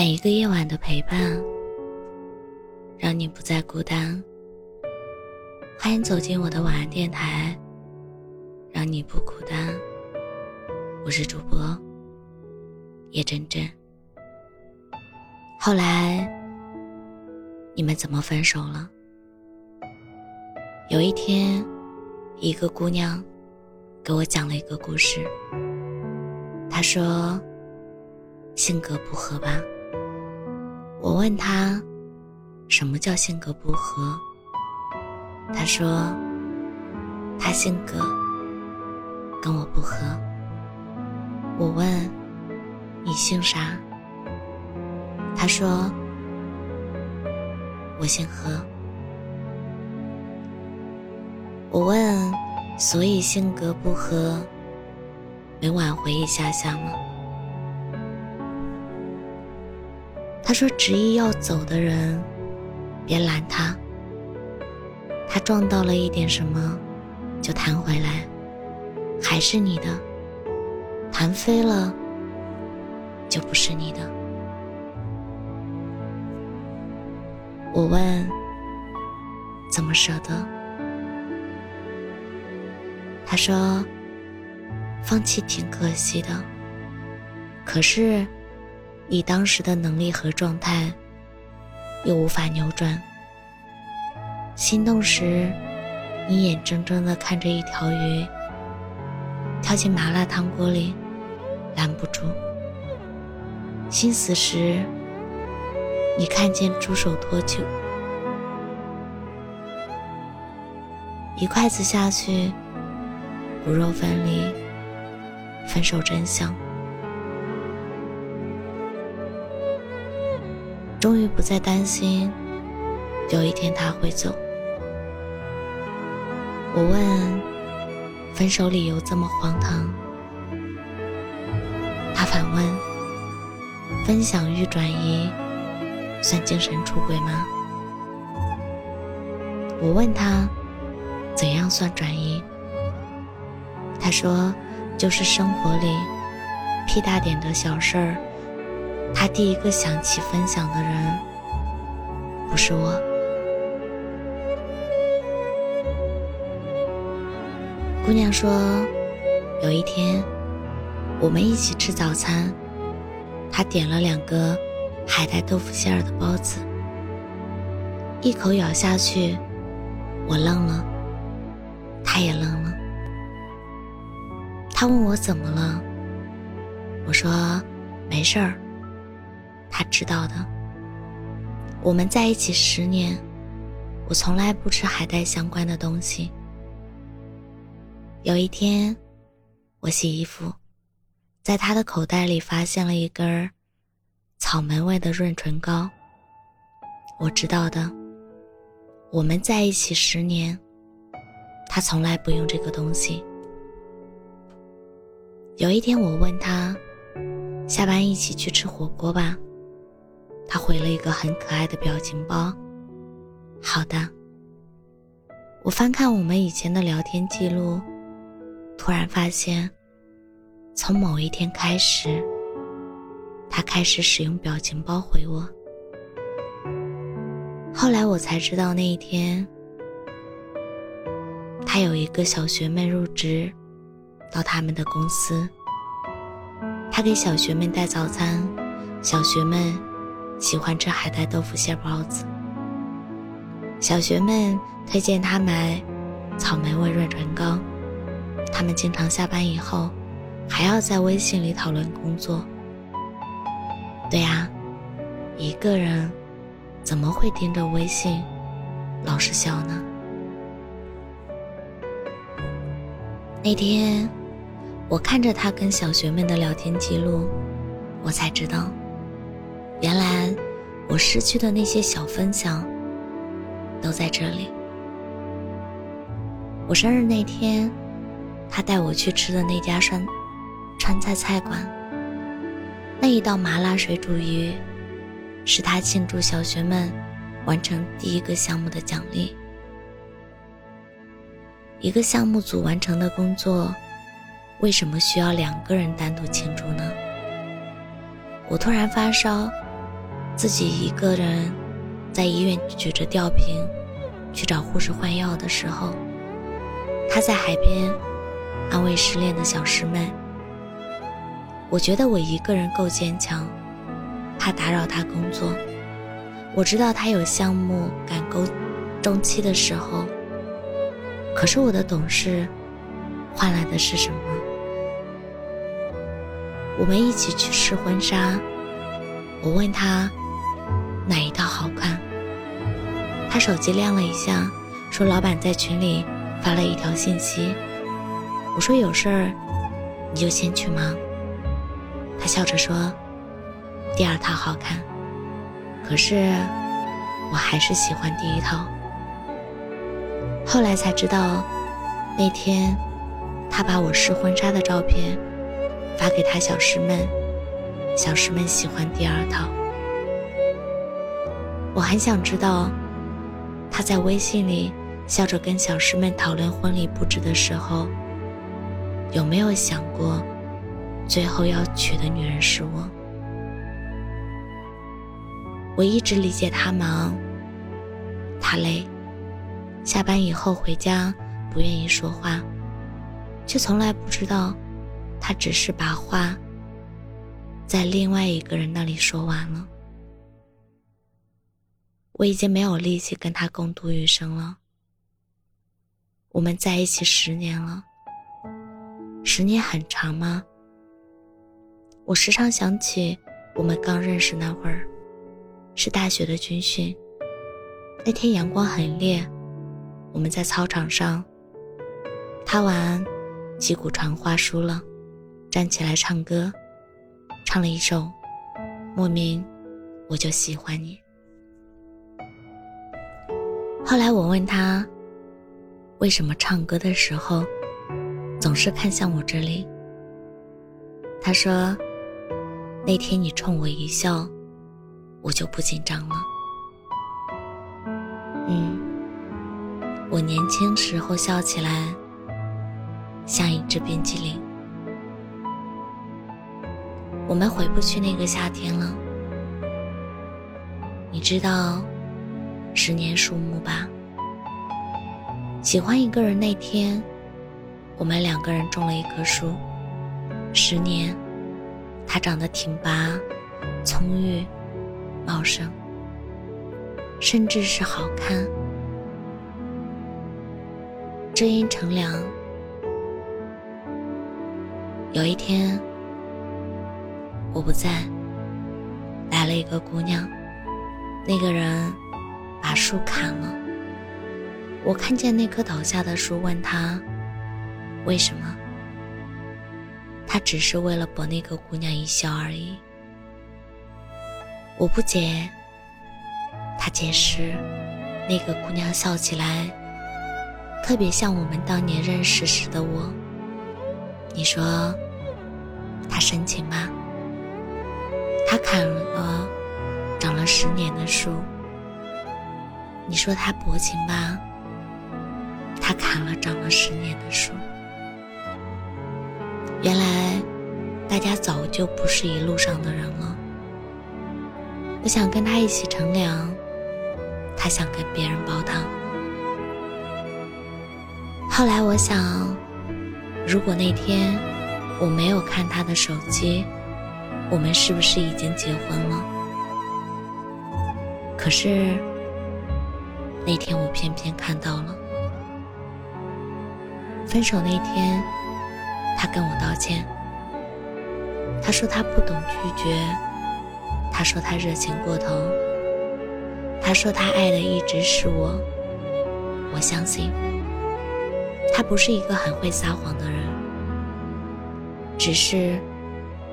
每一个夜晚的陪伴，让你不再孤单。欢迎走进我的晚安电台，让你不孤单。我是主播叶真真。后来你们怎么分手了？有一天，一个姑娘给我讲了一个故事。她说：“性格不合吧？”我问他：“什么叫性格不合？”他说：“他性格跟我不合。”我问：“你姓啥？”他说：“我姓何。”我问：“所以性格不合？”没挽回一下下吗？他说：“执意要走的人，别拦他。他撞到了一点什么，就弹回来，还是你的；弹飞了，就不是你的。”我问：“怎么舍得？”他说。放弃挺可惜的，可是，以当时的能力和状态，又无法扭转。心动时，你眼睁睁地看着一条鱼跳进麻辣烫锅里，拦不住；心死时，你看见猪手脱臼，一筷子下去，骨肉分离。分手真相，终于不再担心有一天他会走。我问：分手理由这么荒唐？他反问：分享欲转移算精神出轨吗？我问他：怎样算转移？他说。就是生活里屁大点的小事儿，他第一个想起分享的人不是我。姑娘说，有一天我们一起吃早餐，他点了两个海带豆腐馅儿的包子，一口咬下去，我愣了，他也愣了。他问我怎么了，我说没事儿。他知道的。我们在一起十年，我从来不吃海带相关的东西。有一天，我洗衣服，在他的口袋里发现了一根草莓味的润唇膏。我知道的。我们在一起十年，他从来不用这个东西。有一天，我问他：“下班一起去吃火锅吧。”他回了一个很可爱的表情包。好的。我翻看我们以前的聊天记录，突然发现，从某一天开始，他开始使用表情包回我。后来我才知道，那一天，他有一个小学妹入职。到他们的公司，他给小学妹带早餐，小学妹喜欢吃海带豆腐馅包子。小学妹推荐他买草莓味润唇膏，他们经常下班以后还要在微信里讨论工作。对呀，一个人怎么会盯着微信老是笑呢？那天。我看着他跟小学妹的聊天记录，我才知道，原来我失去的那些小分享都在这里。我生日那天，他带我去吃的那家川川菜菜馆，那一道麻辣水煮鱼，是他庆祝小学们完成第一个项目的奖励。一个项目组完成的工作。为什么需要两个人单独庆祝呢？我突然发烧，自己一个人在医院举着吊瓶去找护士换药的时候，他在海边安慰失恋的小师妹。我觉得我一个人够坚强，怕打扰他工作。我知道他有项目赶够中期的时候，可是我的懂事换来的是什么？我们一起去试婚纱，我问他哪一套好看，他手机亮了一下，说老板在群里发了一条信息。我说有事儿你就先去忙。他笑着说：“第二套好看，可是我还是喜欢第一套。”后来才知道，那天他把我试婚纱的照片发给他小师妹，小师妹喜欢第二套。我很想知道，他在微信里笑着跟小师妹讨论婚礼布置的时候，有没有想过？最后要娶的女人是我。我一直理解他忙，他累，下班以后回家不愿意说话，却从来不知道，他只是把话在另外一个人那里说完了。我已经没有力气跟他共度余生了。我们在一起十年了，十年很长吗？我时常想起我们刚认识那会儿，是大学的军训。那天阳光很烈，我们在操场上。他玩击鼓传花输了，站起来唱歌，唱了一首《莫名我就喜欢你》。后来我问他，为什么唱歌的时候总是看向我这里？他说。那天你冲我一笑，我就不紧张了。嗯，我年轻时候笑起来像一只冰激凌。我们回不去那个夏天了。你知道十年树木吧？喜欢一个人那天，我们两个人种了一棵树，十年。它长得挺拔、葱郁、茂盛，甚至是好看。知阴乘凉。有一天，我不在，来了一个姑娘。那个人把树砍了。我看见那棵倒下的树，问他为什么。他只是为了博那个姑娘一笑而已。我不解，他解释，那个姑娘笑起来特别像我们当年认识时的我。你说，他深情吗？他砍了长了十年的树。你说他薄情吧？他砍了长了十年的树。原来，大家早就不是一路上的人了。我想跟他一起乘凉，他想跟别人煲汤。后来我想，如果那天我没有看他的手机，我们是不是已经结婚了？可是那天我偏偏看到了，分手那天。他跟我道歉，他说他不懂拒绝，他说他热情过头，他说他爱的一直是我。我相信，他不是一个很会撒谎的人，只是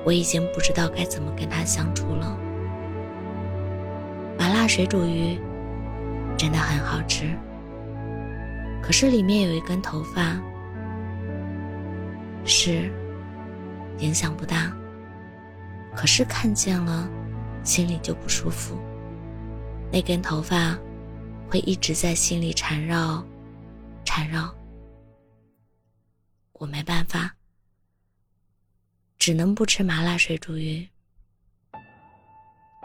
我已经不知道该怎么跟他相处了。麻辣水煮鱼真的很好吃，可是里面有一根头发。是，影响不大。可是看见了，心里就不舒服。那根头发，会一直在心里缠绕，缠绕。我没办法，只能不吃麻辣水煮鱼。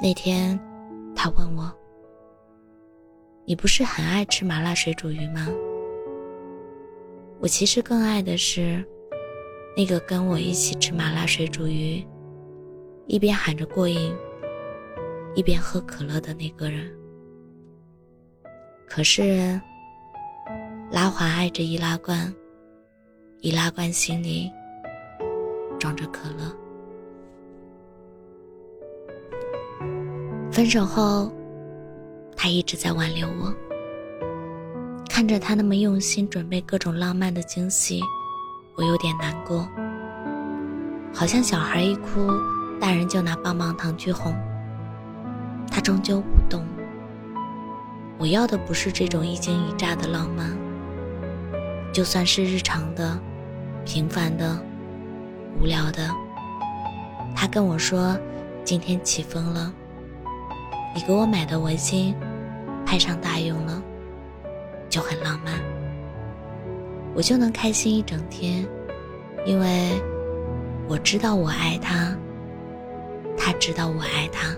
那天，他问我：“你不是很爱吃麻辣水煮鱼吗？”我其实更爱的是那个跟我一起吃麻辣水煮鱼，一边喊着过瘾，一边喝可乐的那个人。可是，拉环爱着易拉罐，易拉罐心里装着可乐。分手后，他一直在挽留我。看着他那么用心准备各种浪漫的惊喜，我有点难过。好像小孩一哭，大人就拿棒棒糖去哄。他终究不懂。我要的不是这种一惊一乍的浪漫，就算是日常的、平凡的、无聊的。他跟我说，今天起风了，你给我买的围巾派上大用了。就很浪漫，我就能开心一整天，因为我知道我爱他，他知道我爱他。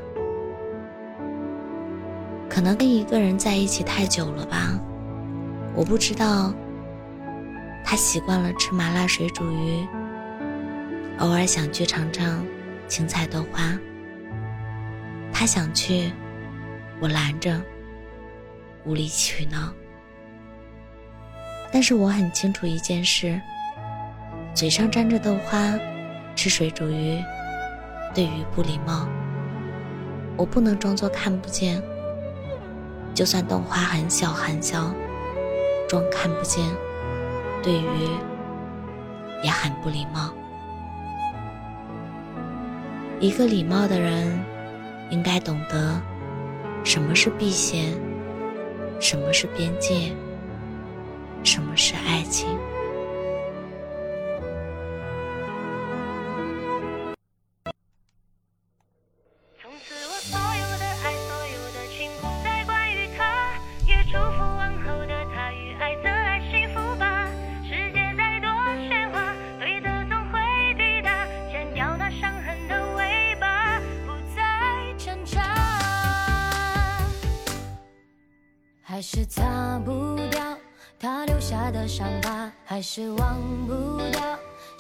可能跟一个人在一起太久了吧，我不知道他习惯了吃麻辣水煮鱼，偶尔想去尝尝青菜豆花。他想去，我拦着，无理取闹。但是我很清楚一件事：嘴上沾着豆花，吃水煮鱼，对鱼不礼貌。我不能装作看不见，就算豆花很小很小，装看不见，对鱼也很不礼貌。一个礼貌的人，应该懂得什么是避嫌，什么是边界。什么是爱情？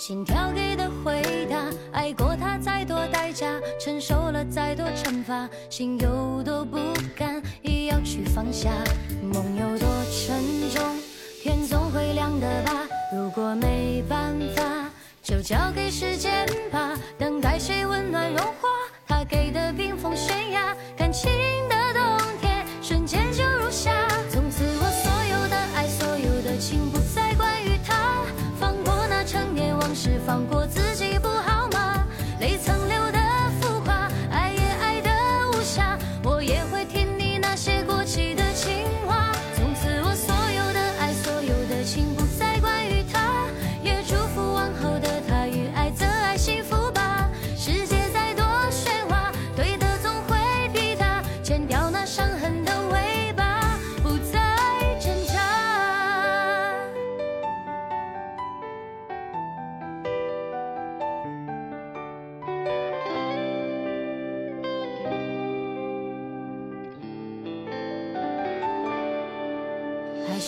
心跳给的回答。爱过他再多代价，承受了再多惩罚，心有多不甘也要去放下。梦有多沉重，天总会亮的吧。如果没办法，就交给时间吧。等待谁温暖融化他给的冰封悬崖，感情的。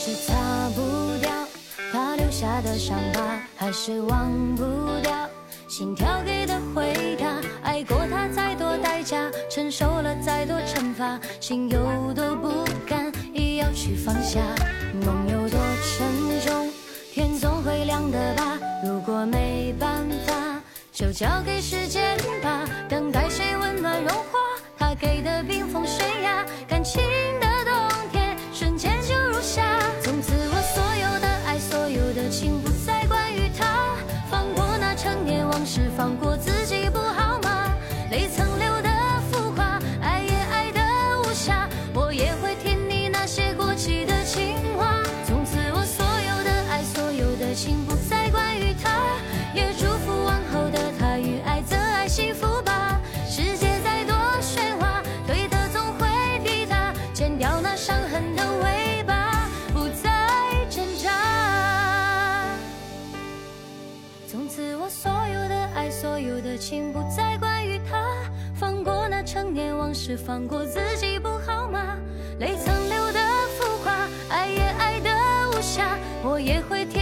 是擦不掉他留下的伤疤，还是忘不掉心跳给的回答。爱过他再多代价，承受了再多惩罚，心有多不甘也要去放下。梦有多沉重，天总会亮的吧。如果没办法，就交给时间吧。是放过自己不好吗？泪曾流的浮夸，爱也爱的无暇，我也会。听。